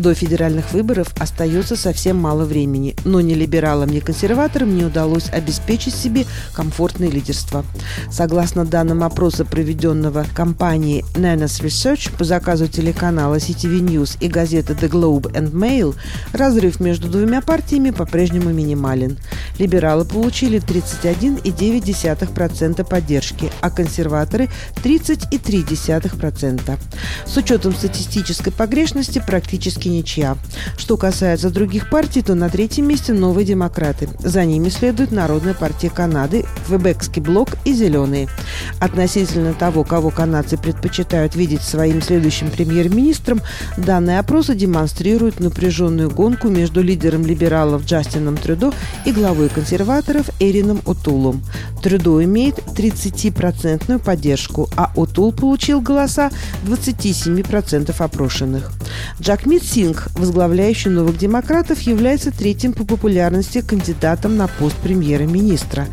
До федеральных выборов остается совсем мало времени, но ни либералам, ни консерваторам не удалось обеспечить себе комфортное лидерство. Согласно данным опроса, проведенного компанией Nanas Research по заказу телеканала CTV News и газеты The Globe and Mail, разрыв между двумя партиями по-прежнему минимален. Либералы получили 31,9% поддержки, а консерваторы – 30,3%. С учетом статистической погрешности практически ничья. Что касается других партий, то на третьем месте новые демократы. За ними следует Народная партия Канады, Квебекский блок и Зеленые. Относительно того, кого канадцы предпочитают видеть своим следующим премьер-министром, данные опросы демонстрируют напряженную гонку между лидером либералов Джастином Трюдо и главой консерваторов Эрином Отулом. Трюдо имеет 30% поддержку, а Отул получил голоса 27% опрошенных. Джак Мит Синг, возглавляющий новых демократов, является третьим по популярности кандидатом на пост премьера-министра.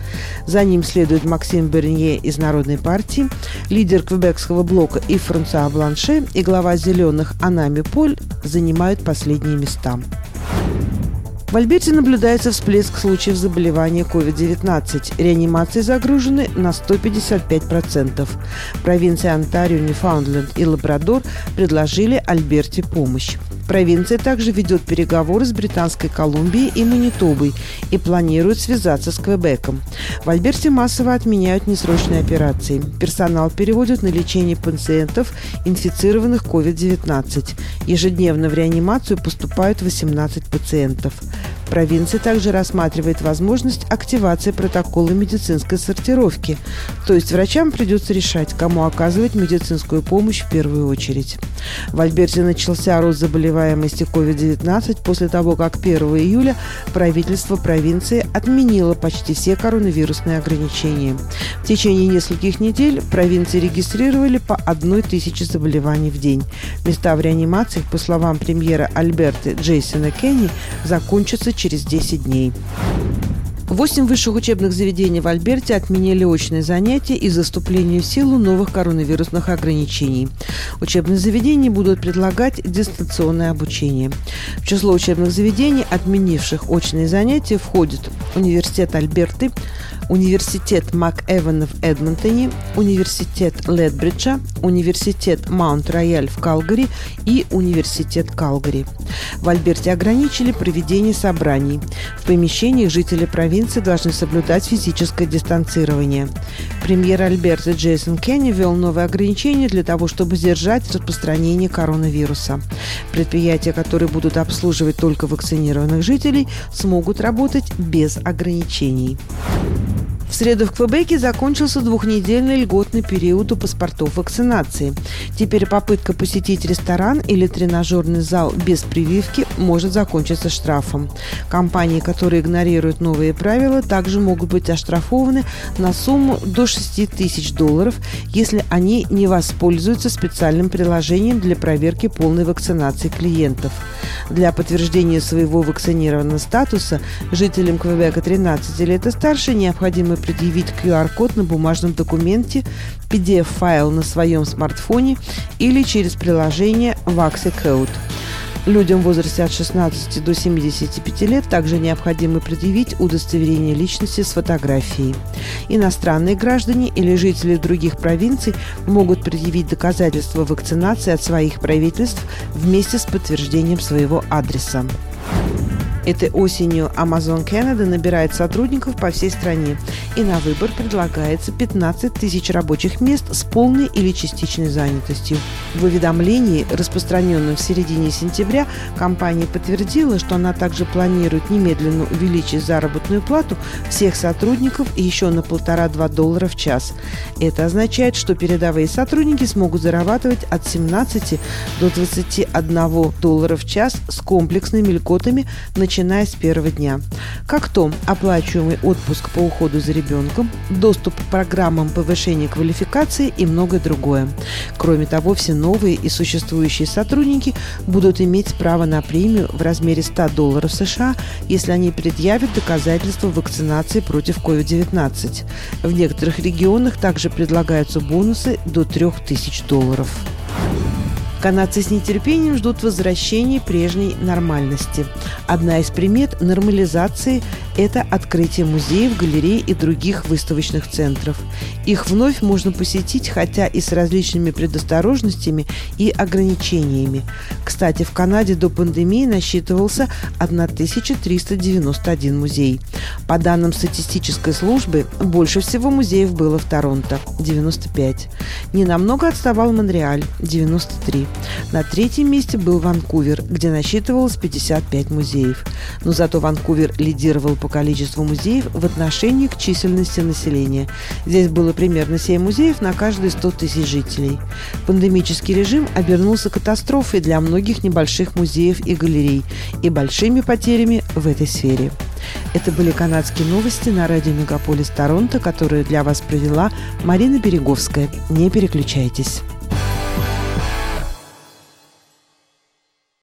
За ним следует Максим Бернье из Народной партии, лидер Квебекского блока и Франсуа Бланше и глава «Зеленых» Анами Поль занимают последние места. В Альберте наблюдается всплеск случаев заболевания COVID-19. Реанимации загружены на 155%. Провинции Онтарио, Ньюфаундленд и Лабрадор предложили Альберте помощь. Провинция также ведет переговоры с Британской Колумбией и Манитобой и планирует связаться с Квебеком. В Альберте массово отменяют несрочные операции. Персонал переводят на лечение пациентов, инфицированных COVID-19. Ежедневно в реанимацию поступают 18 пациентов. Провинция также рассматривает возможность активации протокола медицинской сортировки, то есть врачам придется решать, кому оказывать медицинскую помощь в первую очередь. В Альберте начался рост заболеваемости COVID-19 после того, как 1 июля правительство провинции отменило почти все коронавирусные ограничения. В течение нескольких недель провинции регистрировали по одной тысяче заболеваний в день. Места в реанимациях, по словам премьера Альберты Джейсона Кенни, закончатся через 10 дней. Восемь высших учебных заведений в Альберте отменили очные занятия из-за вступления в силу новых коронавирусных ограничений. Учебные заведения будут предлагать дистанционное обучение. В число учебных заведений, отменивших очные занятия, входят Университет Альберты, Университет МакЭвана в Эдмонтоне, Университет Ледбриджа, Университет Маунт-Рояль в Калгари и Университет Калгари. В Альберте ограничили проведение собраний. В помещениях жители провинции должны соблюдать физическое дистанцирование. Премьер Альберта Джейсон Кенни ввел новые ограничения для того, чтобы сдержать распространение коронавируса. Предприятия, которые будут обслуживать только вакцинированных жителей, смогут работать без ограничений. В среду в Квебеке закончился двухнедельный льготный период у паспортов вакцинации. Теперь попытка посетить ресторан или тренажерный зал без прививки может закончиться штрафом. Компании, которые игнорируют новые правила, также могут быть оштрафованы на сумму до 6 тысяч долларов, если они не воспользуются специальным приложением для проверки полной вакцинации клиентов. Для подтверждения своего вакцинированного статуса жителям Квебека 13 лет и старше необходимо предъявить QR-код на бумажном документе, PDF-файл на своем смартфоне или через приложение VaxiCode. Людям в возрасте от 16 до 75 лет также необходимо предъявить удостоверение личности с фотографией. Иностранные граждане или жители других провинций могут предъявить доказательства вакцинации от своих правительств вместе с подтверждением своего адреса. Этой осенью Amazon Canada набирает сотрудников по всей стране, и на выбор предлагается 15 тысяч рабочих мест с полной или частичной занятостью. В уведомлении, распространенном в середине сентября, компания подтвердила, что она также планирует немедленно увеличить заработную плату всех сотрудников еще на полтора-два доллара в час. Это означает, что передовые сотрудники смогут зарабатывать от 17 до 21 доллара в час с комплексными льготами, начиная начиная с первого дня. Как то оплачиваемый отпуск по уходу за ребенком, доступ к программам повышения квалификации и многое другое. Кроме того, все новые и существующие сотрудники будут иметь право на премию в размере 100 долларов США, если они предъявят доказательства вакцинации против COVID-19. В некоторых регионах также предлагаются бонусы до 3000 долларов. Канадцы с нетерпением ждут возвращения прежней нормальности. Одна из примет нормализации – это открытие музеев, галерей и других выставочных центров. Их вновь можно посетить, хотя и с различными предосторожностями и ограничениями. Кстати, в Канаде до пандемии насчитывался 1391 музей. По данным статистической службы, больше всего музеев было в Торонто – 95. Ненамного отставал Монреаль – 93. На третьем месте был Ванкувер, где насчитывалось 55 музеев. Но зато Ванкувер лидировал по количеству музеев в отношении к численности населения. Здесь было примерно 7 музеев на каждые 100 тысяч жителей. Пандемический режим обернулся катастрофой для многих небольших музеев и галерей и большими потерями в этой сфере. Это были канадские новости на радио Мегаполис Торонто, которые для вас провела Марина Береговская. Не переключайтесь.